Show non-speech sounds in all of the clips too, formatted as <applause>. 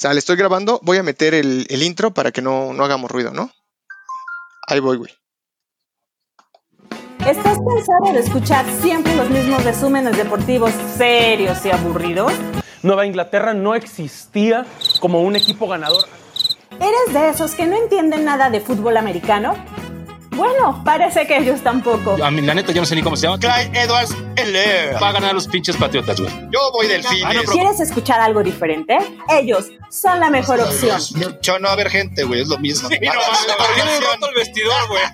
Sale, estoy grabando. Voy a meter el, el intro para que no, no hagamos ruido, ¿no? Ahí voy, güey. ¿Estás cansado de escuchar siempre los mismos resúmenes deportivos serios y aburridos? Nueva Inglaterra no existía como un equipo ganador. ¿Eres de esos que no entienden nada de fútbol americano? Bueno, parece que ellos tampoco. A mí, la neta, yo no sé ni cómo se llama. Clyde Edwards Heller. Va a ganar los pinches patriotas, güey. Yo voy delfines. Ah, no, pero- ¿Quieres escuchar algo diferente? Ellos son la mejor opción. Yo no va a haber gente, güey, es lo mismo. Y no roto el vestidor, güey. <laughs>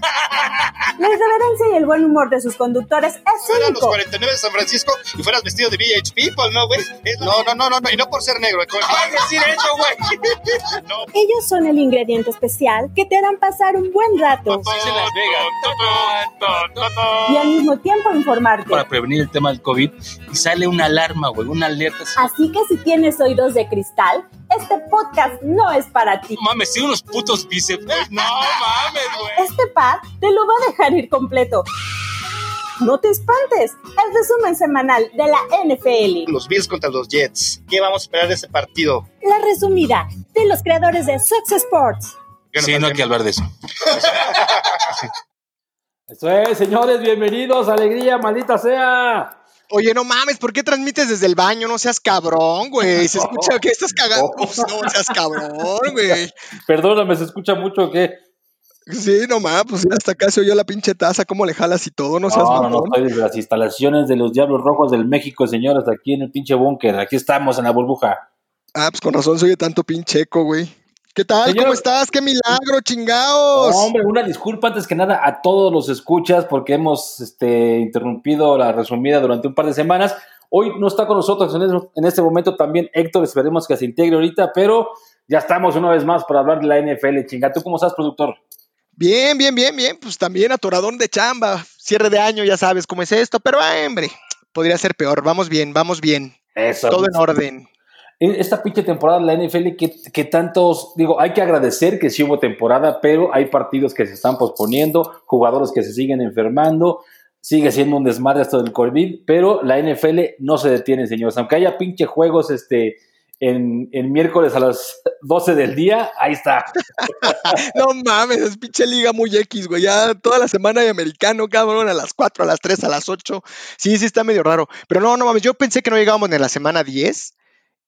La irreverencia y el buen humor de sus conductores es Fueran los único. 49 de San Francisco y fueras vestido de VH People, ¿no, güey? No, no, no, no, no, y no por ser negro. ¿Cómo vas a decir eso, güey? <laughs> No, Ellos son el ingrediente especial que te harán pasar un buen rato Y al mismo tiempo informarte. Para prevenir el tema del COVID y sale una alarma, güey, una alerta. así. Que si tienes oídos de cristal, este podcast no es para ti. No mames, tiene unos putos bíceps, güey. No mames, güey. Este pack te lo va a dejar ir completo. No te espantes, el resumen semanal de la NFL. los Bills contra los Jets. ¿Qué vamos a esperar de ese partido? La resumida de los creadores de Success Sports. Sí, no hay que hablar de eso. Eso es, señores, bienvenidos, alegría, maldita sea. Oye, no mames, ¿por qué transmites desde el baño? No seas cabrón, güey. Se <laughs> escucha que estás cagando. Uf, no seas cabrón, güey. Perdóname, ¿se escucha mucho o qué? Sí, no mames, pues hasta acá se oyó la pinche taza, cómo le jalas y todo, no seas No, no, no, mamón. estoy desde las instalaciones de los Diablos Rojos del México, señores, aquí en el pinche búnker. Aquí estamos en la burbuja. Ah, pues con razón se oye tanto pinche eco, güey. ¿Qué tal? Señor- ¿Cómo estás? ¡Qué milagro, chingaos! No, hombre, una disculpa antes que nada a todos los escuchas porque hemos este, interrumpido la resumida durante un par de semanas. Hoy no está con nosotros en este momento también Héctor, esperemos que se integre ahorita, pero ya estamos una vez más para hablar de la NFL. Chinga, ¿tú cómo estás, productor? Bien, bien, bien, bien. Pues también atoradón de chamba. Cierre de año, ya sabes cómo es esto, pero ah, hombre, podría ser peor. Vamos bien, vamos bien. Eso. Todo en orden. En Esta pinche temporada de la NFL, que, que tantos, digo, hay que agradecer que sí hubo temporada, pero hay partidos que se están posponiendo, jugadores que se siguen enfermando, sigue siendo un desmadre esto del COVID, pero la NFL no se detiene, señores. Aunque haya pinche juegos este, en, en miércoles a las <laughs> 12 del día, ahí está. <laughs> No mames, es pinche liga muy X, güey. Ya toda la semana hay americano, cabrón, a las 4, a las 3, a las 8. Sí, sí, está medio raro. Pero no, no mames, yo pensé que no llegábamos a la semana 10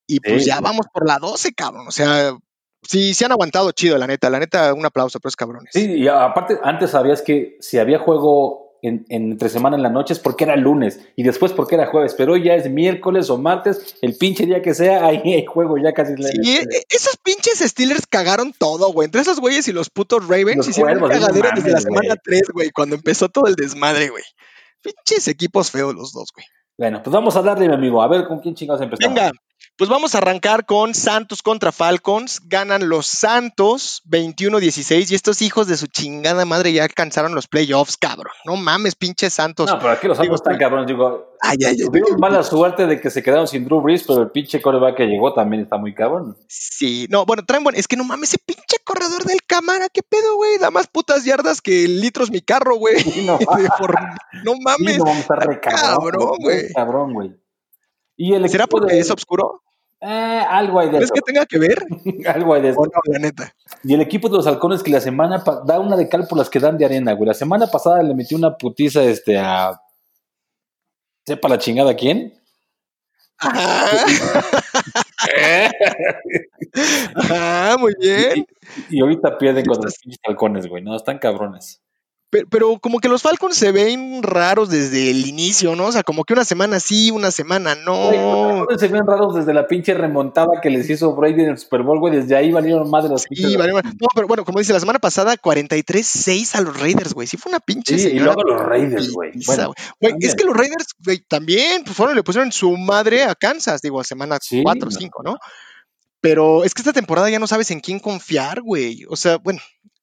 y pues Sí. ya vamos por la 12, cabrón. O sea, sí, sí han aguantado chido, la neta. La neta, un aplauso, pues cabrones. Sí, y aparte, antes sabías que si había juego en, en entre semana en la noche es porque era lunes y después porque era jueves, pero hoy ya es miércoles o martes, el pinche día que sea, <laughs> ahí hay juego ya casi. la Sí, NFL. e- esos pinches Steelers cagaron todo, güey. Entre esos güeyes y los putos Ravens Los hicieron un cagadero desde la semana güey. 3, güey, cuando empezó todo el desmadre, güey. Pinches equipos feos los dos, güey. Bueno, pues vamos a darle, mi amigo, a ver con quién chingados empezamos. Venga, pues vamos a arrancar con Santos contra Falcons. Ganan los Santos 21-16 y estos hijos de su chingada madre ya alcanzaron los playoffs, cabrón. No mames, pinches Santos. No, pero aquí los Santos están cabrones. Digo, Ay, ay, ay. tuvieron mala suerte de que se quedaron sin Drew Brees, pero el pinche coreback que llegó también está muy cabrón. Sí, no, bueno, traen buen. Es que no mames, ese pinche corredor del cámara, qué pedo, güey. Da más putas yardas que litros mi carro, güey. Sí, no, <laughs> No sí, mames. no, vamos a estar re cabrón, güey. Cabrón, güey. Y el ¿Será porque de- es oscuro? Eh, algo hay de ¿Crees eso. que tenga que ver? <laughs> algo hay de eso. No, la neta. Y el equipo de los halcones que la semana da una de cal por las que dan de arena, güey. La semana pasada le metió una putiza este a sepa la chingada quién. Ajá. <laughs> Ajá, muy bien. Y, y ahorita pierden con los halcones, güey. No, están cabrones. Pero, pero como que los Falcons se ven raros desde el inicio, ¿no? O sea, como que una semana sí, una semana no. los halcones se ven raros desde la pinche remontada que les hizo Brady en el Super Bowl, güey. Desde ahí valieron más de los. Sí, vale, vale. No, pero bueno, como dice, la semana pasada 43-6 a los Raiders, güey. Sí fue una pinche Sí, y luego los Raiders, güey. Bueno, güey. Es que los Raiders, güey, también pues, fueron, le pusieron su madre a Kansas, digo, a semana Sí, 4 o no. 5, ¿no? Pero es que esta temporada ya no sabes en quién confiar, güey. O sea, bueno,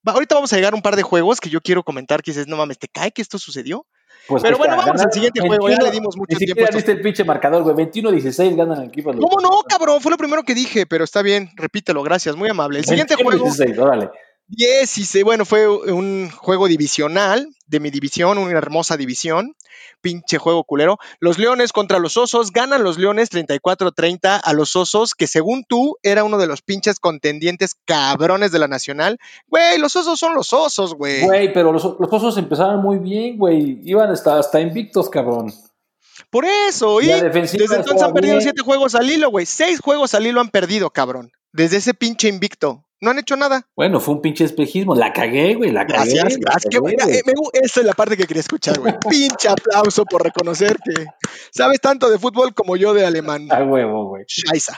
va- ahorita vamos a llegar a un par de juegos que yo quiero comentar que dices, no mames, ¿te cae que esto sucedió? Pues Pero bueno, está, vamos al siguiente juego, ya le dimos mucho Ni tiempo viste el pinche marcador, güey. 21-16 ganan el equipo. ¿Cómo no, cabrón? Fue lo primero que dije, pero está bien, repítelo, gracias, muy amable. El siguiente juego, 21-16, órale. 16, bueno, fue un juego divisional de mi división, una hermosa división. Pinche juego culero. Los Leones contra los Osos. Ganan los Leones 34-30 a los Osos, que según tú era uno de los pinches contendientes cabrones de la Nacional. Güey, los Osos son los Osos, güey. Güey, pero los, los Osos empezaron muy bien, güey. Iban hasta, hasta invictos, cabrón. Por eso, y La desde entonces han perdido bien. siete juegos al hilo, güey. Seis juegos al hilo han perdido, cabrón. Desde ese pinche invicto. No han hecho nada. Bueno, fue un pinche espejismo. La cagué, güey, la cagué. Gracias, gracias. Cagué, eh, me esa es la parte que quería escuchar, güey. <laughs> Pinche aplauso por reconocer que sabes tanto de fútbol como yo de alemán. A huevo, güey. Scheiße.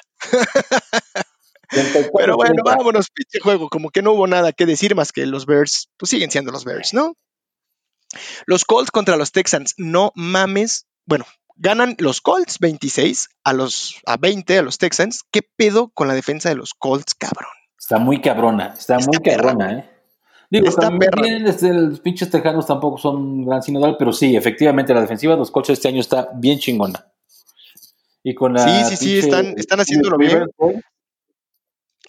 34, Pero bueno, 30. vámonos, pinche juego. Como que no hubo nada que decir más que los Bears, pues siguen siendo los Bears, ¿no? Los Colts contra los Texans, no mames. Bueno, ganan los Colts 26 a los a 20 a los Texans. ¿Qué pedo con la defensa de los Colts, cabrón? Está muy cabrona, está, Está muy perra. cabrona, ¿eh? Digo, Está también los pinches tejanos tampoco son gran sinodal, pero sí, efectivamente, la defensiva de los coches este año está bien chingona. Y con la Sí, sí, sí, están- están haciéndolo bien.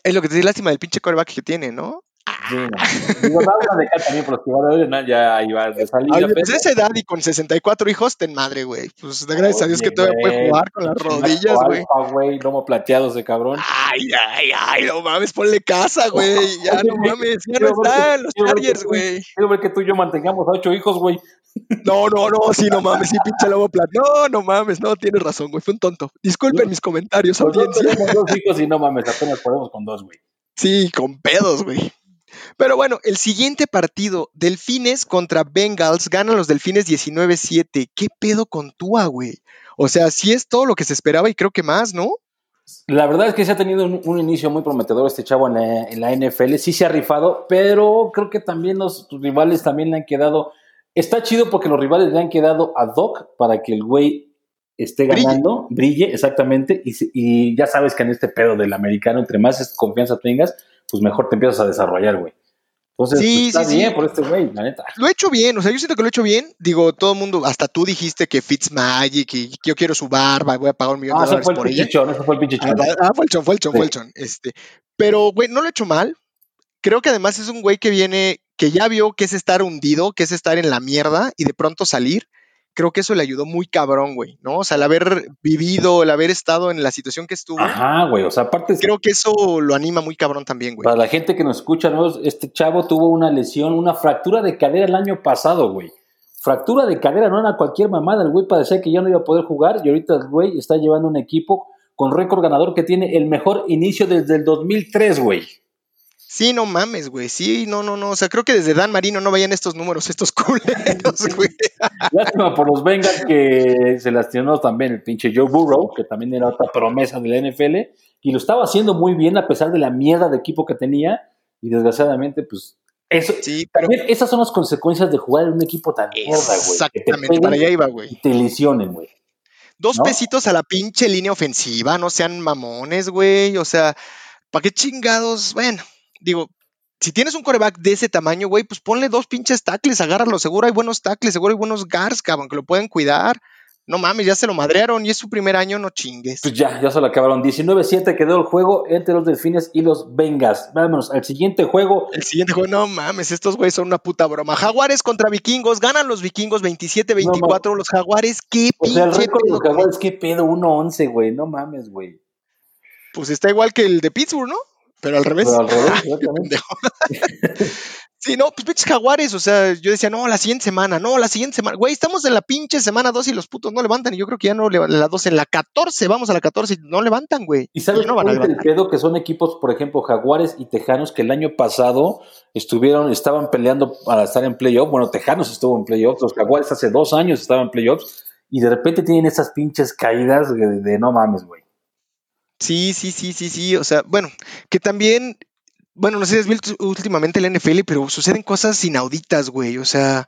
Es lo que te di lástima del pinche coreback que tiene, ¿no? Sí, no. Digo, una de acá también por los que van a ver, ¿no? ya iba de salida. Ay, pero- pues esa edad y con 64 hijos, ten madre, güey. Pues gracias a Dios que todavía puede jugar con las rodillas, güey. güey, lomo plateado ese cabrón. Ay, ay, ay, no mames, ponle casa, güey. <laughs> Ya no mames, ya no están los Chargers, güey. Quiero ver que tú y yo mantengamos a ocho hijos, güey. No, no, no, sí, no mames, sí, pinche lobo plat. No, no mames, no, tienes razón, güey. Fue un tonto. Disculpen mis comentarios, audiencia. dos hijos y no mames, apenas podemos con dos, güey. Sí, con pedos, güey. Pero bueno, el siguiente partido, Delfines contra Bengals, ganan los Delfines 19-7. ¿Qué pedo con Tua, güey? O sea, sí es todo lo que se esperaba y creo que más, ¿no? La verdad es que se ha tenido un, un inicio muy prometedor este chavo en la, en la NFL. Sí se ha rifado, pero creo que también los rivales también le han quedado. Está chido porque los rivales le han quedado a Doc para que el güey esté ganando, brille, exactamente. Y, y ya sabes que en este pedo del americano, entre más confianza tengas, pues mejor te empiezas a desarrollar, güey. Entonces, Sí, pues, está sí, bien sí. por este güey, la neta. Lo he hecho bien, o sea, yo siento que lo he hecho bien. Digo, todo el mundo, hasta tú dijiste que Fitzmagic y que yo quiero su barba y voy a pagar un millón Ah, de dólares por ella. ese fue el pinche Ah, ah, fue el chon, fue el chon, Sí. fue el chon. Este, pero, güey, no lo he hecho mal. Creo que además es un güey que viene, que ya vio que es estar hundido, que es estar en la mierda y de pronto salir. Creo que eso le ayudó muy cabrón, güey, ¿no? O sea, el haber vivido, el haber estado en la situación que estuvo, Ajá, güey. O sea, aparte, creo que eso lo anima muy cabrón también, güey. Para la gente que nos escucha, ¿no? este chavo tuvo una lesión, una fractura de cadera el año pasado, güey. Fractura de cadera, no era cualquier mamada. El güey parecía que ya no iba a poder jugar y ahorita el güey está llevando un equipo con récord ganador que tiene el mejor inicio desde el 2003, güey. Sí, no mames, güey. Sí, no, no, no. O sea, creo que desde Dan Marino no vayan estos números, estos <laughs> culeros, güey. Lástima por los Bengals que se lastimó también el pinche Joe Burrow, que también era otra promesa de la NFL, y lo estaba haciendo muy bien a pesar de la mierda de equipo que tenía, y desgraciadamente, pues, eso, Sí, pero también esas son las consecuencias de jugar en un equipo tan mierda, güey. exactamente, para allá iba, güey. y te lesionen, güey. Dos ¿no? pesitos a la pinche línea ofensiva, no sean mamones, güey. O sea, ¿para qué chingados? Bueno, digo, si tienes un coreback de ese tamaño, güey, pues ponle dos pinches tackles, agárralo. Seguro hay buenos tackles, seguro hay buenos guards, cabrón, que lo pueden cuidar. No mames, ya se lo madrearon y es su primer año, no chingues. Pues ya, ya se lo acabaron. 19-7 quedó el juego entre los Delfines y los Bengals. Vámonos al siguiente juego. El siguiente juego, no mames, estos güeyes son una puta broma. Jaguares contra vikingos, ganan los vikingos 27-24. los jaguares, qué O sea, el pinche récord de los Jaguares, qué pedo, 1-11, güey. No mames, güey. Pues está igual que el de Pittsburgh, ¿no? Pero al revés. Pero al revés, <laughs> <laughs> sí, no, pues pinches jaguares, o sea, yo decía, no, la siguiente semana, no, la siguiente semana. Güey, estamos en la pinche semana 2 y los putos no levantan. Y yo creo que ya no levantan la 12, en la 14, vamos a la 14 y no levantan, güey. ¿Y sabes no van a el levantar. pedo? Que son equipos, por ejemplo, Jaguares y Tejanos, que el año pasado estuvieron, estaban peleando para estar en playoff. Bueno, Tejanos estuvo en playoffs, los Jaguares hace dos años estaban en playoffs, y de repente tienen esas pinches caídas de, de no mames, güey. Sí, sí, sí, sí, sí. O sea, bueno, que también, bueno, no sé si has visto últimamente el NFL, pero suceden cosas inauditas, güey. O sea,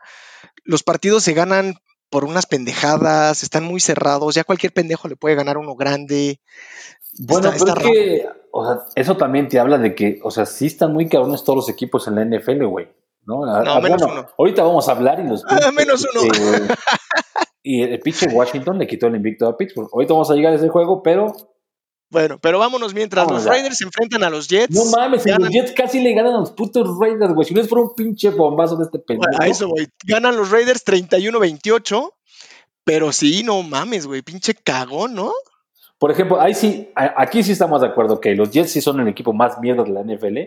los partidos se ganan por unas pendejadas, están muy cerrados, ya cualquier pendejo le puede ganar uno grande. Bueno, Está- pero está es que, o sea, eso también te habla de que, o sea, sí están muy cabrones todos los equipos en la NFL, güey. ¿no? A- No, a- menos bueno, uno. Ahorita vamos a hablar y los. <laughs> Ah, menos uno. eh, <laughs> y el pinche Washington le quitó el invicto a Pittsburgh. Ahorita vamos a llegar a ese juego, pero Bueno, pero vámonos mientras los. Raiders se enfrentan a los Jets. No mames, y los ganan- Jets casi le ganan a los putos Raiders, güey. Si no es por un pinche bombazo de este pendejo. A eso, güey. Ganan los Raiders 31-28. Pero sí, no mames, güey. Pinche cagón, ¿no? Por ejemplo, ahí sí, aquí sí estamos de acuerdo que los Jets sí son el equipo más mierda de la NFL.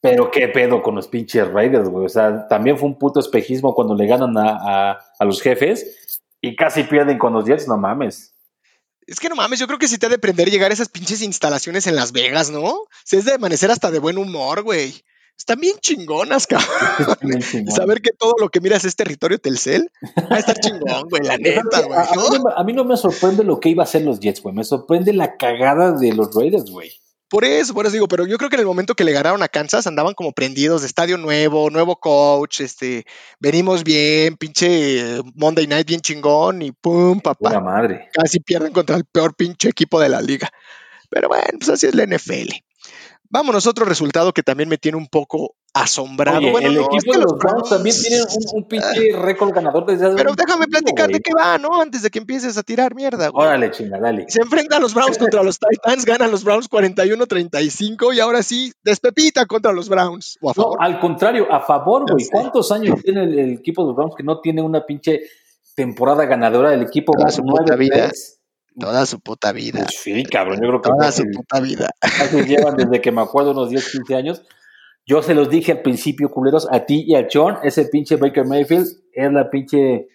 Pero qué pedo con los pinches Raiders, güey. O sea, también fue un puto espejismo cuando le ganan a, a- a los jefes y casi pierden con los Jets, no mames. Es que no mames, yo creo que sí te ha de prender llegar a esas pinches instalaciones en Las Vegas, ¿no? Se es de amanecer hasta de buen humor, güey. Están bien chingonas, <laughs> cabrón. Bien chingón. Saber que todo lo que miras es territorio Telcel, va a estar chingón, güey, la <laughs> neta, güey. a, a mí ¿no? no, me- a mí no me sorprende lo que iba a hacer los Jets, güey. Me sorprende la cagada de los Raiders, güey. Por eso, por eso digo, pero yo creo que en el momento que le ganaron a Kansas andaban como prendidos de estadio nuevo, nuevo coach, este, venimos bien, pinche eh, Monday Night bien chingón y pum, Pura papá, madre. casi pierden contra el peor pinche equipo de la liga. Pero bueno, pues así es la NFL. Vámonos a otro resultado que también me tiene un poco asombrado. Oye, bueno, el no, equipo es que de los Browns también tiene un, un pinche récord ganador desde hace Pero un déjame chingo, platicar de qué va, ¿no? Antes de que empieces a tirar mierda, güey. Órale, chinga, dale. Se enfrentan los Browns contra los Titans, ganan los Browns 41-35 y ahora sí, despepita contra los Browns. O a No, al contrario, a favor, güey. ¿Cuántos años tiene el, el equipo de los Browns que no tiene una pinche temporada ganadora? El equipo va su 9-3. Toda su puta vida. Pues sí, cabrón. Yo creo que Toda su puta vida. casi llevan <laughs> desde que me acuerdo unos 10, 15 años. Yo se los dije al principio, culeros, a ti y a John, ese pinche Baker Mayfield es la pinche...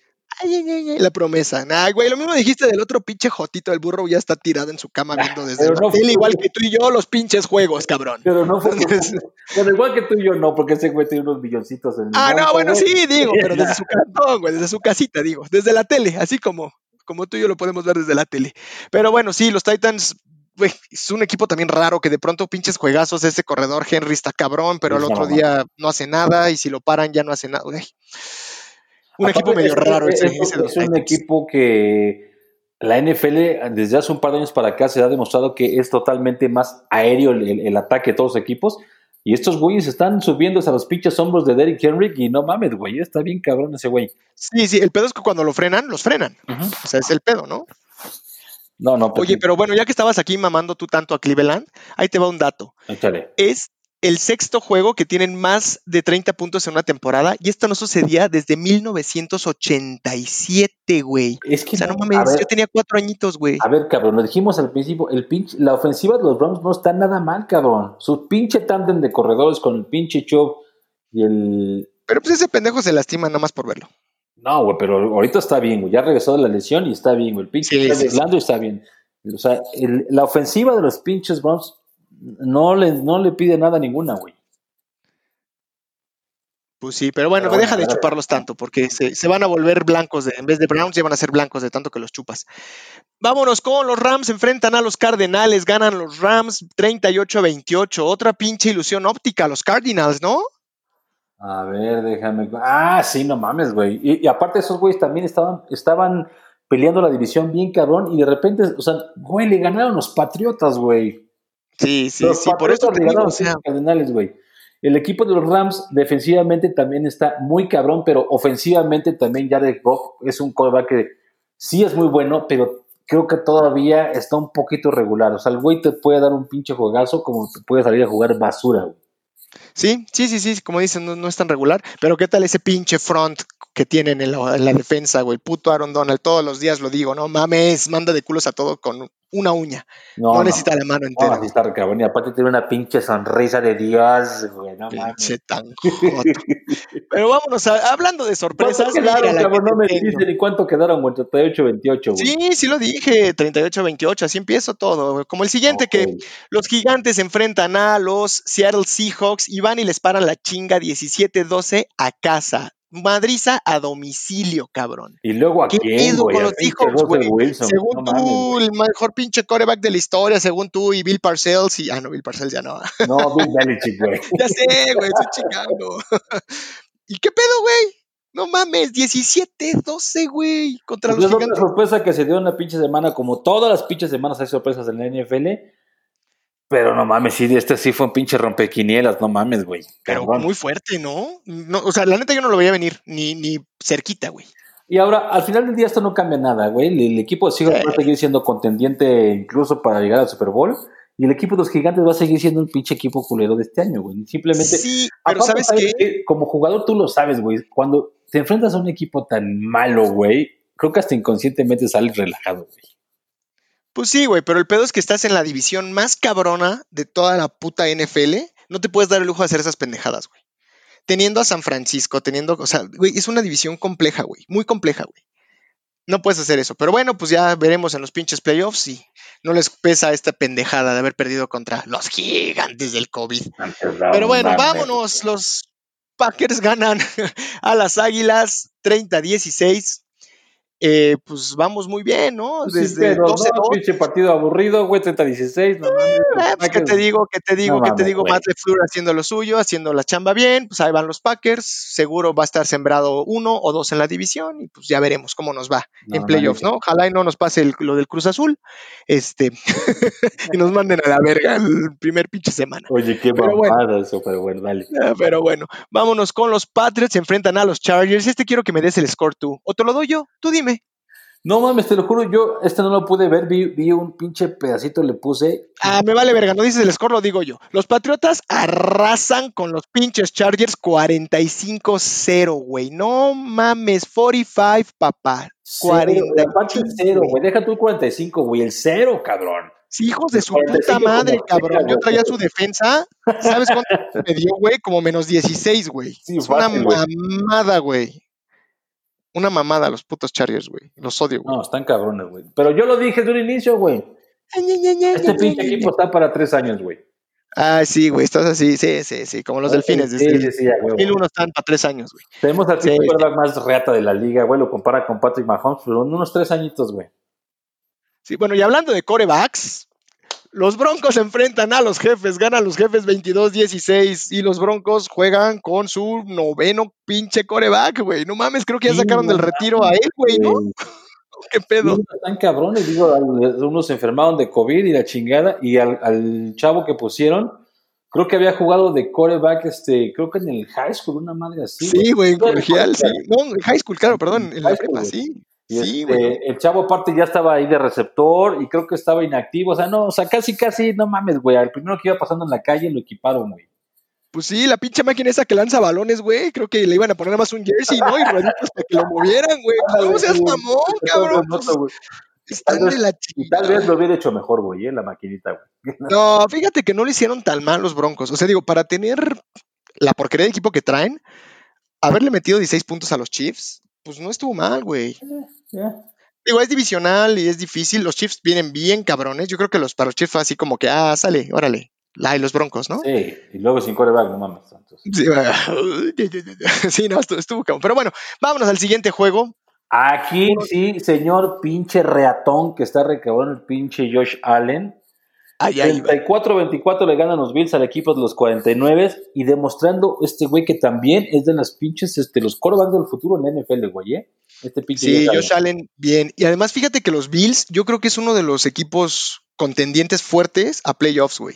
Ay, ay, ay, ay, la promesa. Nah, güey, lo mismo dijiste del otro pinche jotito. El burro ya está tirado en su cama viendo desde Pero la no fue- igual que tú y yo, los pinches juegos, cabrón. Pero no fue... Bueno, igual que tú y yo no, porque ese güey tiene unos milloncitos en el Ah, no, bueno, güey. sí, digo, pero desde <laughs> su cantón, güey, desde su casita, digo, desde la tele, así como, como tú y yo lo podemos ver desde la tele. Pero bueno, sí, los Titans, es un equipo también raro que de pronto pinches juegazos, ese corredor Henry está cabrón, pero el otro día no hace nada y si lo paran ya no hace nada. Un Aparte, equipo medio es- raro es, ese, es- ese es un equipo que la NFL desde hace un par de años para acá se ha demostrado que es totalmente más aéreo el, el- el ataque de todos los equipos. Y estos güeyes están subiéndose a los pinches hombros de Derrick Henry y no mames, güey, está bien cabrón ese güey. Sí, sí, el pedo es que cuando lo frenan, los frenan. O sea, es el pedo, ¿no? No, no, pues Oye, pero bueno, ya que estabas aquí mamando tú tanto a Cleveland, ahí te va un dato. échale. es el sexto juego que tienen más de 30 puntos en una temporada y esto no sucedía desde 1987, güey. Es que O sea, no no, mames, ver, yo tenía cuatro añitos, güey. A ver, cabrón, lo dijimos al principio, el pinche, la ofensiva de los Browns no está nada mal, cabrón. Su pinche tándem de corredores con el pinche Chubb y el... Pero pues ese pendejo se lastima nada más por verlo. No, güey, pero ahorita está bien, güey. Ya regresó de la lesión y está bien, güey. El pinche Sí, está bien. O sea, el- la ofensiva de los pinches Browns no le, no le pide nada a ninguna, güey. Pues sí, pero bueno, Pero bueno, deja de chuparlos tanto porque se, se van a volver blancos. De, en vez de Browns, ya van a ser blancos de tanto que los chupas. Vámonos con los Rams, enfrentan a los Cardenales, ganan los Rams 38-28. Otra pinche ilusión óptica, los Cardinals, ¿no? A ver, déjame. Ah, sí, no mames, güey. Y, y aparte, esos güeyes también estaban, estaban peleando la división bien cabrón y de repente, o sea, güey, le ganaron los Patriotas, güey. Sí, sí, Los sí, por eso te digo, o sea, Cardenales, güey. El equipo de los Rams defensivamente también está muy cabrón, pero ofensivamente también Jared Goff es un quarterback que sí es muy bueno, pero creo que todavía está un poquito regular. O sea, el güey te puede dar un pinche juegazo como te puede salir a jugar basura, güey. Sí, sí, sí, sí, como dicen, no, no es tan regular, pero ¿qué tal ese pinche front que tienen en la, en la defensa, güey? El puto Aaron Donald, todos los días lo digo, no mames, manda de culos a todo con una uña, no, necesita la mano No, entera. así está cabrón. Y aparte tiene una pinche sonrisa de Dios, güey. No pinche tan. <laughs> Pero vámonos, a- hablando de sorpresas, ¿Cuánto quedaron, la cabrón? No me dijiste ni cuánto quedaron, güey. 38-28, güey. Sí, sí lo dije, 38-28, así empiezo todo. Como el siguiente que los gigantes se enfrentan a los Seattle Seahawks y van y les paran la chinga 17-12 a casa. Madriza a domicilio, cabrón. Y luego a ¿Qué quién, güey. con los güey? Wilson. Según no tú, mames, el mejor pinche coreback de la historia, según tú, y Bill Parcells, y, ah, no, Bill Parcells ya no. No, Bill Belichick, güey. <laughs> ya sé, güey, estoy chingando. <laughs> ¿Y qué pedo, güey? No mames, 17-12, güey, contra Pues los es otra gigantes. sorpresa que se dio en la pinche semana, como todas las pinches semanas hay sorpresas en la NFL. Pero no mames, sí, este sí fue un pinche rompequinielas, no mames, güey. Pero Cabrón. muy fuerte, ¿no? ¿no? O sea, la neta yo no lo veía venir, ni, ni cerquita, güey. Y ahora, al final del día, esto no cambia nada, güey. El, el equipo de Seahawks Sí. va a seguir siendo contendiente incluso para llegar al Super Bowl. Y el equipo de los gigantes va a seguir siendo un pinche equipo culero de este año, güey. Simplemente. Sí, pero Aparte, ¿sabes qué? Como jugador, tú lo sabes, güey. Cuando te enfrentas a un equipo tan malo, güey, creo que hasta inconscientemente sales relajado, güey. Pues sí, güey, pero el pedo es que estás en la división más cabrona de toda la puta NFL. No te puedes dar el lujo de hacer esas pendejadas, güey. Teniendo a San Francisco, teniendo, o sea, güey, es una división compleja, güey, muy compleja, güey. No puedes hacer eso. Pero bueno, pues ya veremos en los pinches playoffs si no les pesa esta pendejada de haber perdido contra los gigantes del COVID. Pero bueno, vámonos. Los Packers ganan <laughs> a las Águilas 30-16. Eh, pues vamos muy bien, ¿no? Sí, Desde pero 12 no, pinche partido aburrido, güey, 30-16. No, mames, Eh, pues, ¿qué te digo? ¿Qué te digo? No ¿Qué te digo? Matt LeFleur haciendo lo suyo, haciendo la chamba bien. Pues ahí van los Packers. Seguro va a estar sembrado uno o dos en la división y pues ya veremos cómo nos va No, en playoffs, ¿no? Ojalá y no nos pase el- lo del Cruz Azul este <laughs> y nos manden a la verga el primer pinche semana. Oye, qué Pero bueno. eso, pero bueno, dale. Ah, Pero bueno, vámonos con los Patriots. Se enfrentan a los Chargers. Este quiero que me des el score tú. ¿O te lo doy yo? Tú dime. No mames, te lo juro, yo este no lo pude ver, vi, vi un pinche pedacito, le puse. Ah, me vale verga, no dices el score, lo digo yo. Los Patriotas arrasan con los pinches Chargers 45-0, güey. No mames, 45, papá. Cero, 40. aparte el cero, güey. Deja tú el 45, güey. El cero, cabrón. Sí, hijos de su 45 puta madre, cabrón. Yo traía su defensa. ¿Sabes cuánto me dio, güey? Como menos 16, güey. Sí, es una fácil, güey. mamada, güey. Una mamada los putos Chargers, güey. Los odio, güey. No, están cabrones, güey. Pero yo lo dije desde un inicio, güey. Este pinche equipo está para tres años, güey. Ah, sí, güey, estás así, sí, sí, sí, como los delfines. Sí, sí, sí, a huevo. 2001 están para tres años, güey. Tenemos al Sí, pinche sí. más reata de la liga, güey. Lo compara con Patrick Mahomes, pero en unos tres añitos, güey. Sí, bueno, y hablando de corebacks, los Broncos enfrentan a los jefes, ganan los jefes 22-16 y los Broncos juegan con su noveno pinche coreback, güey. No mames, creo que ya sacaron del retiro a él, güey, ¿no? <laughs> ¿Qué pedo? están cabrones, digo, unos se enfermaron de COVID y la chingada, y al, al chavo que pusieron, creo que había jugado de coreback, este, creo que en el high school, una madre así. Sí, güey, en colegial, sí. No, en high school, claro, perdón, en la High prepa, sí. Y Sí, este, güey. el chavo aparte ya estaba ahí de receptor y creo que estaba inactivo, o sea, no, o sea, casi, casi, no mames, güey, al primero que iba pasando en la calle lo equiparon, güey. Pues sí, la pinche máquina esa que lanza balones, güey. Creo que le iban a poner más un jersey, ¿no? Y rueditas para que lo movieran, güey. <laughs> No seas mamón, cabrón. pues, están de la Y tal vez lo hubiera hecho mejor, güey, eh, la maquinita, güey. <laughs> No, fíjate que no le hicieron tan mal los Broncos. O sea, digo, para tener la porquería de equipo que traen, haberle metido 16 puntos a los Chiefs, pues no estuvo mal, güey. Ya. Digo, es divisional y es difícil. Los Chiefs vienen bien cabrones. Yo creo que los para los Chiefs fue así como que, ah, sale, órale. La y los Broncos, ¿no? Sí, y luego sin coreback, no mames. Sí, <laughs> sí, no, estuvo, estuvo cabrón. Pero bueno, vámonos al siguiente juego. Aquí sí, señor pinche reatón que está recabrón el pinche Josh Allen. Ay, ay, va. 34-24 le ganan los Bills al equipo de los 49 y demostrando este güey que también es de las pinches, este, los corebacks del futuro en la NFL, güey, ¿eh? Este Sí, Josh Allen, bien. Y además, fíjate que los Bills, yo creo que es uno de los equipos contendientes fuertes a playoffs, güey.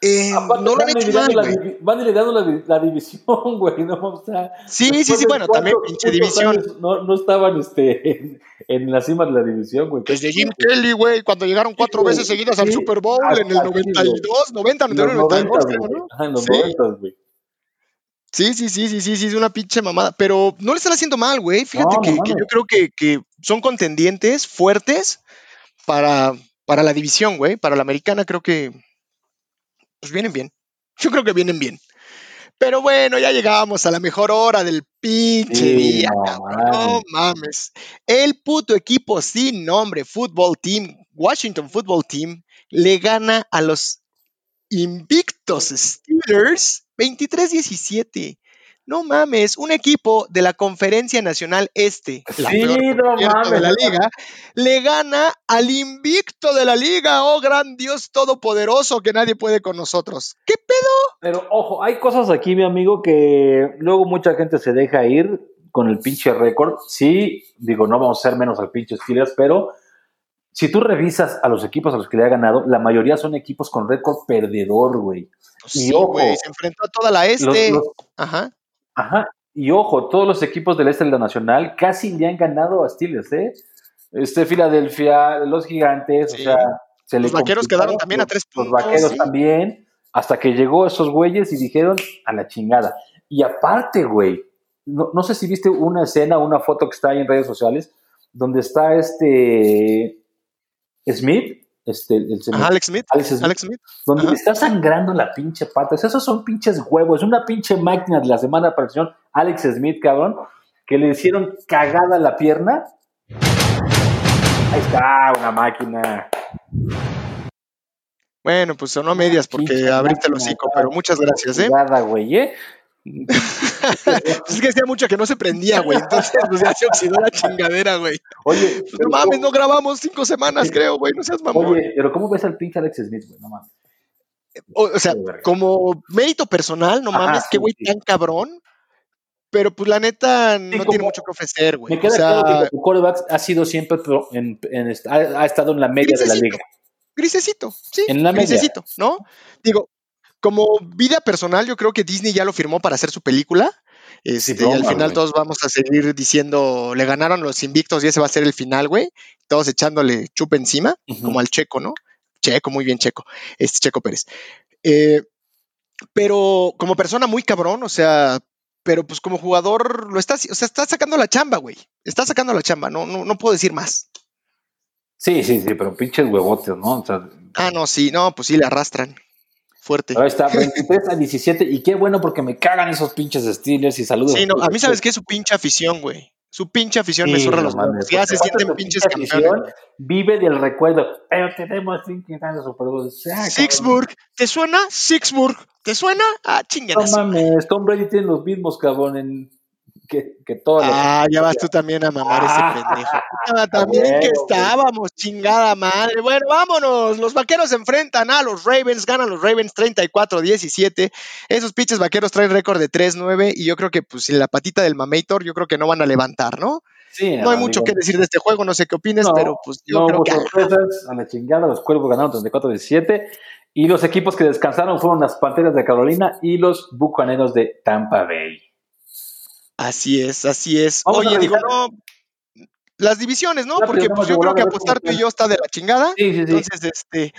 Eh, Aparte, no lo han van hecho mal, la Van liderando la, di- la división, <laughs> güey, ¿no? O sea, Sí, sí, sí, bueno, también pinche división. años No, no estaban este, en, <laughs> en la cima de la división, güey. Desde Jim Kelly, güey, cuando llegaron cuatro veces seguidas al Super Bowl hasta en el aquí, 92, 90, En los 91, 92, 90, creo, güey. ¿no? Ajá, en los Sí. 90, güey. Sí, sí, sí, sí, sí, sí, es una pinche mamada. Pero no le están haciendo mal, güey. Fíjate No, no que, yo creo que, que son contendientes fuertes para, para la división, güey. Para la americana creo que pues vienen bien. <laughs> Yo creo que vienen bien. Pero bueno, ya llegamos a la mejor hora del pinche Sí, día, cabrón. No mames. El puto equipo sin nombre, Football Team, Washington Football Team, le gana a los invictos Steelers 23-17. No mames, un equipo de la Conferencia Nacional Este, la Sí, peor, no mames. de la liga, le gana al invicto de la liga, oh gran Dios todopoderoso que nadie puede con nosotros. ¿Qué pedo? Pero ojo, hay cosas aquí, mi amigo, que luego mucha gente se deja ir con el pinche récord. Sí, digo, no vamos a ser menos al pinche Steelers, pero si tú revisas a los equipos a los que le ha ganado, la mayoría son equipos con récord perdedor, güey. Pues Y sí, ojo, güey, se enfrentó a toda la Los- este. los- Ajá. ajá. Y ojo, todos los equipos del este de la Nacional casi le han ganado a Steelers, ¿eh? Este Filadelfia, los Gigantes, Sí. o sea, se Los le Vaqueros quedaron también a los- tres Los puntos, vaqueros sí. también, hasta que llegó esos güeyes y dijeron a la chingada. Y aparte, güey, no, no sé si viste una escena, una foto que está ahí en redes sociales, donde está este Smith, este, el señor- Alex Smith. Alex Smith, Alex Smith. donde Ajá. le está sangrando la pinche pata. O sea, esos son pinches huevos. Es una pinche máquina de la semana de aparición. Alex Smith, cabrón, que le hicieron cagada la pierna. Ahí está, una máquina. Bueno, pues sonó medias porque abriste el hocico, pero muchas gracias, ¿eh? Cagada, güey, ¿eh? <laughs> Pues es que hacía mucho que no se prendía, güey. Entonces, pues ya se oxidó la chingadera, güey. Oye, Pues no mames, no ¿cómo- grabamos cinco semanas, creo, güey. No seas mamón. Oye, pero ¿cómo ves al pinche Alex Smith, güey? No mames. O, o sea, Qué como mérito personal, no Ajá, mames, qué sí, güey sí. tan cabrón. Pero pues la neta no tiene mucho que ofrecer, güey. Me queda O sea, claro que tu quarterback ha sido siempre pro- en, en est- ha, ha estado en la media de la liga. grisecito, sí, En la media. grisecito, ¿no? Digo, como vida personal, yo creo que Disney ya lo firmó para hacer su película. Este, y broma, al final todos vamos a seguir diciendo, le ganaron los invictos y ese va a ser el final, güey. Todos echándole chupa encima, como al Checo, ¿no? Checo, muy bien, Checo. Este Checo Pérez. Eh, pero como persona muy cabrón, o sea, pero pues como jugador lo está, haci- o sea, está sacando la chamba, güey. Está sacando la chamba, no, no, no puedo decir más. Sí, sí, sí, pero pinches huevotes, ¿no? O sea, Ah, no, sí, no, pues sí le arrastran. Fuerte. Ahí está, 23 a 17. Y qué bueno porque me cagan esos pinches Steelers y saludos. Sí, no, a mí sabes que es su pinche afición, güey. Su pinche afición me Sí, zurra no los huevos. Ya se sienten pinches pinche campeones. afición Vive del recuerdo. Pero tenemos cinco años Super Bowl. Sixburg, ¿te suena? Sixburg, ¿te suena? Ah, chinguen No mames, Tom Brady tiene los mismos, cabrón, en, que, que todos los- Ah, ya vas tú también a mamar Ah, ese pendejo. <laughs> Ah, también huevo, que estábamos, chingada madre. Bueno, vámonos. Los vaqueros se enfrentan a los Ravens, ganan los Ravens 34-17. Esos pinches vaqueros traen récord de 3-9 y yo creo que pues sin la patita del Mamator, yo creo que no van a levantar, ¿no? Sí, No hay no, mucho digo, que decir de este juego, no sé qué opines, No, pero pues yo no creo hubo que sorpresas, a la chingada, los cuervos ganaron 34-17. Y los equipos que descansaron fueron las Panteras de Carolina y los Bucaneros de Tampa Bay. Así es, así es. Vamos Oye, digo, no, las divisiones, ¿no? Porque pues yo creo que apostar tú y yo está de la chingada. Sí, sí, sí. Entonces, este,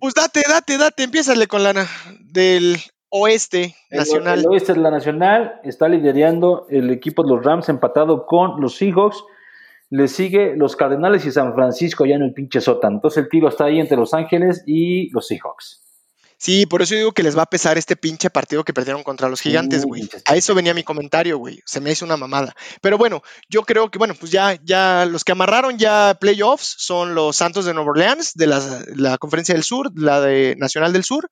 pues date, date, date, empiézale con la del oeste nacional. El oeste de la nacional está liderando el equipo de los Rams empatado con los Seahawks. Le sigue los Cardenales y San Francisco ya en el pinche sótano. Entonces el tiro está ahí entre Los Ángeles y los Seahawks. Sí, por eso digo que les va a pesar este pinche partido que perdieron contra los gigantes, güey. A eso venía mi comentario, güey. Se me hizo una mamada. Pero bueno, yo creo que, bueno, pues ya, ya los que amarraron ya playoffs son los Santos de Nueva Orleans, de la, la Conferencia del Sur, la de Nacional del Sur.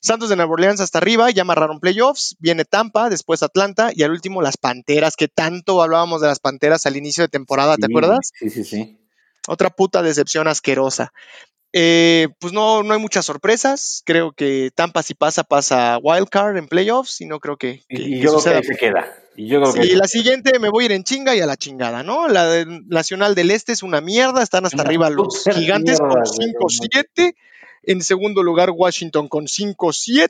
Santos de Nueva Orleans hasta arriba, ya amarraron playoffs. Viene Tampa, después Atlanta y al último las Panteras, que tanto hablábamos de las Panteras al inicio de temporada, ¿te Sí, acuerdas? Sí, sí, sí. Otra puta decepción asquerosa. Eh, pues no, no hay muchas sorpresas. Creo que Tampa si pasa, pasa wildcard en playoffs y no creo que, Y, que- y que yo creo que se queda. Y yo creo Sí, que la siguiente me voy a ir en chinga y a la chingada, ¿no? La de- Nacional del Este es una mierda, están hasta arriba los gigantes mierda, con güey, 5-7. En segundo lugar, Washington con 5-7.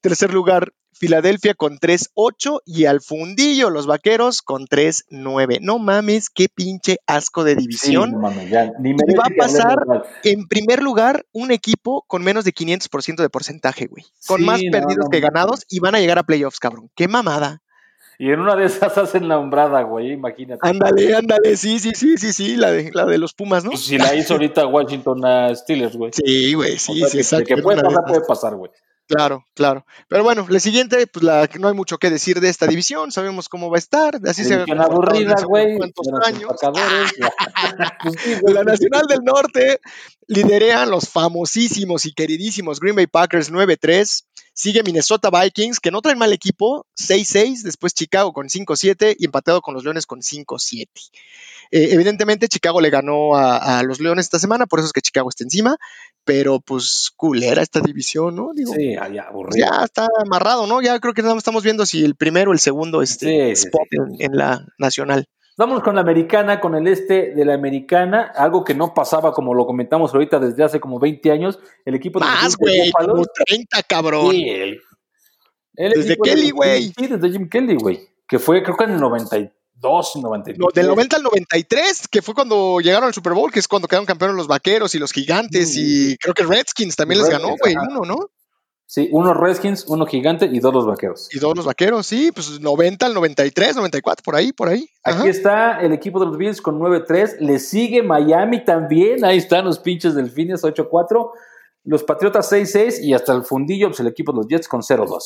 Tercer lugar, Filadelfia con 3-8. Y al fundillo, los vaqueros con 3-9. No mames, qué pinche asco de división. no mames, ya, ni Y va a pasar en primer lugar, un equipo con menos de 500% de porcentaje, güey. Con Sí, más no, perdidos no que ganados y van a llegar a playoffs, cabrón. Qué mamada. Y en una de esas hacen la hombrada, güey, imagínate. Ándale, ándale. Sí, sí, sí, sí, sí. La de, la de los Pumas, ¿no? Pues si la hizo ahorita Washington a Steelers, güey. Sí, güey, O sí, sea, sí, que- exacto. Que puede Una de pasar, esas. puede pasar, güey. Claro, claro. Pero bueno, la siguiente, pues la no hay mucho que decir de esta división. Sabemos cómo va a estar. Así se comportado aburrida. <laughs> Pues güey. La Nacional del Norte liderean los famosísimos y queridísimos Green Bay Packers 9-3. Sigue Minnesota Vikings, que no traen mal equipo, 6-6. Después Chicago con 5-7 y empatado con los Leones con 5-7. Eh, evidentemente, Chicago le ganó a, a los Leones esta semana, por eso es que Chicago está encima. Pero pues culera esta división, ¿no? Digo, Sí, ya, ya, pues, aburrido. ya está amarrado, ¿no? Ya creo que estamos viendo si el primero o el segundo este, Sí, sí, spot En, en la nacional. Vamos con la americana, con el este de la americana, algo que no pasaba, como lo comentamos ahorita desde hace como 20 años. El equipo de Más, güey, como 30, cabrón. Sí, el- El Desde Kelly, güey. Sí, desde Jim Kelly, güey. Que fue, creo que en el 92, 93. No, del 90 al 93, que fue cuando llegaron al Super Bowl, que es cuando quedaron campeones los vaqueros y los gigantes, Mm. y creo que Redskins también les ganó, Redskins, güey, uno, ¿no? Sí, uno Redskins, uno gigante y dos los vaqueros. Y todos los vaqueros, sí, pues 90 al 93, 94, por ahí, por ahí. Ajá. Aquí está el equipo de los Bills con 9-3. Le sigue Miami también. Ahí están los pinches delfines 8-4. Los Patriotas 6-6 y hasta el fundillo, pues el equipo de los Jets con 0-12.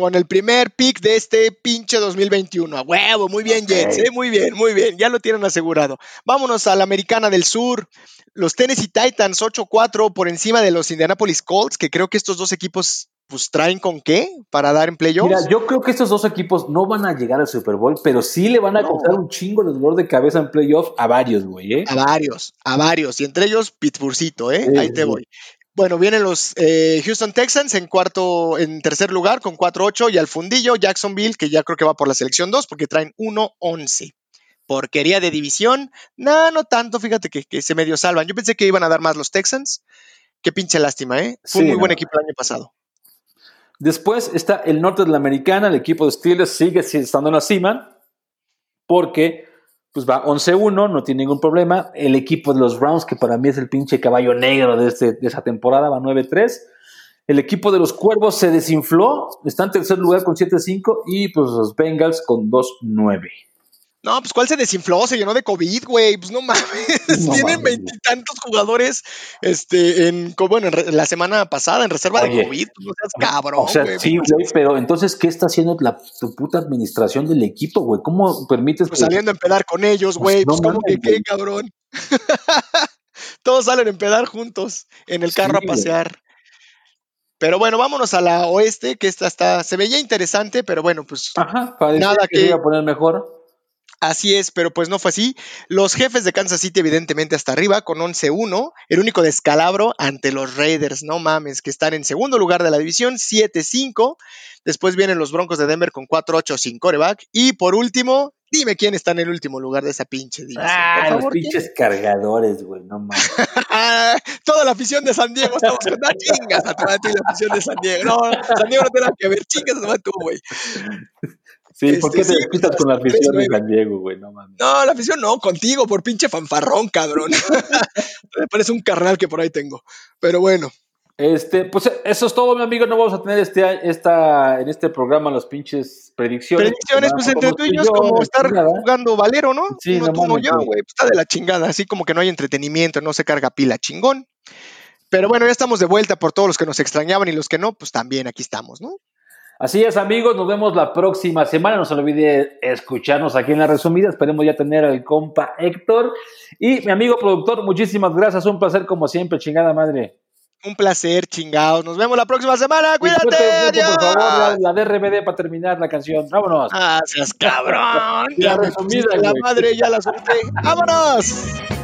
Con el primer pick de este pinche 2021. A huevo, muy bien, Ok. Jets, eh, muy bien, muy bien, ya lo tienen asegurado. Vámonos a la Americana del Sur. Los Tennessee Titans 8-4 por encima de los Indianapolis Colts, que creo que estos dos equipos pues traen con qué para dar en playoffs. Mira, yo creo que estos dos equipos no van a llegar al Super Bowl, pero sí le van a No. costar un chingo de dolor de cabeza en playoff a varios, güey, ¿eh? A varios, a varios, y entre ellos Pittsburghcito, ¿eh? Sí, Ahí te sí. voy. Bueno, vienen los eh, Houston Texans en cuarto, en tercer lugar con 4-8 y al fundillo Jacksonville, que ya creo que va por la selección 2 porque traen 1-11. Porquería de división. No, no tanto, fíjate que, que se medio salvan. Yo pensé que iban a dar más los Texans. Qué pinche lástima, ¿eh? Fue un muy buen equipo el año pasado. Después está el norte de la americana, el equipo de Steelers sigue estando en la cima, porque pues va 11-1, no tiene ningún problema. El equipo de los Browns, que para mí es el pinche caballo negro de, este, de esa temporada, va 9-3. El equipo de los Cuervos se desinfló, está en tercer lugar con 7-5 y pues los Bengals con 2-9. No, pues ¿cuál se desinfló? Se llenó de COVID, güey. Pues no mames. No <laughs> Tienen veintitantos jugadores este, en, bueno, en la semana pasada en reserva Oye. de COVID. Pues no seas cabrón, o sea, güey. sí, güey, pero entonces, ¿qué está haciendo la, tu puta administración del equipo, güey? ¿Cómo permites Pues que- saliendo a empedar con ellos, Pues güey. no Pues, como que qué, cabrón. <laughs> Todos salen a empedar juntos en el carro Sí, a güey. pasear. Pero bueno, vámonos a la oeste, que esta está, se veía interesante, pero bueno, pues Ajá, Nada que que- iba a poner mejor. Así es, pero pues no fue así. Los jefes de Kansas City, evidentemente, hasta arriba, con 11-1. El único descalabro ante los Raiders, no mames, que están en segundo lugar de la división, 7-5. Después vienen los Broncos de Denver con 4-8 sin coreback. Y por último, dime quién está en el último lugar de esa pinche división. Ah, los pinches cargadores, güey, no mames. <laughs> Toda la afición de San Diego estamos con ah, chingas a y la afición de San Diego. No, San Diego no tiene nada que ver, chingas madre tú, güey. Sí, ¿por qué Este, te sí, despistas con la tres, afición de nueve. San Diego, güey? No mames. No, la afición no, contigo, por pinche fanfarrón, cabrón. <laughs> Me parece un carnal que por ahí tengo. Pero bueno, Este, pues eso es todo, mi amigo. No vamos a tener este, esta, en este programa las pinches predicciones. predicciones, pues entre tú y yo es como estar jugando Valero, ¿no? Sí, uno no tú, mames, yo, güey. güey. Pues está de la chingada, así como que no hay entretenimiento, no se carga pila, chingón. Pero bueno, ya estamos de vuelta por todos los que nos extrañaban y los que no, pues también aquí estamos, ¿no? Así es, amigos. Nos vemos la próxima semana. No se olvide escucharnos aquí en la resumida. Esperemos ya tener al compa Héctor. Y mi amigo productor, muchísimas gracias. Un placer como siempre, chingada madre. Un placer, chingados. Nos vemos la próxima semana. Cuídate. por favor, la, la de RBD para terminar la canción. Vámonos. Ah, seas cabrón. La resumida, la madre, ya la solté. ¡Vámonos!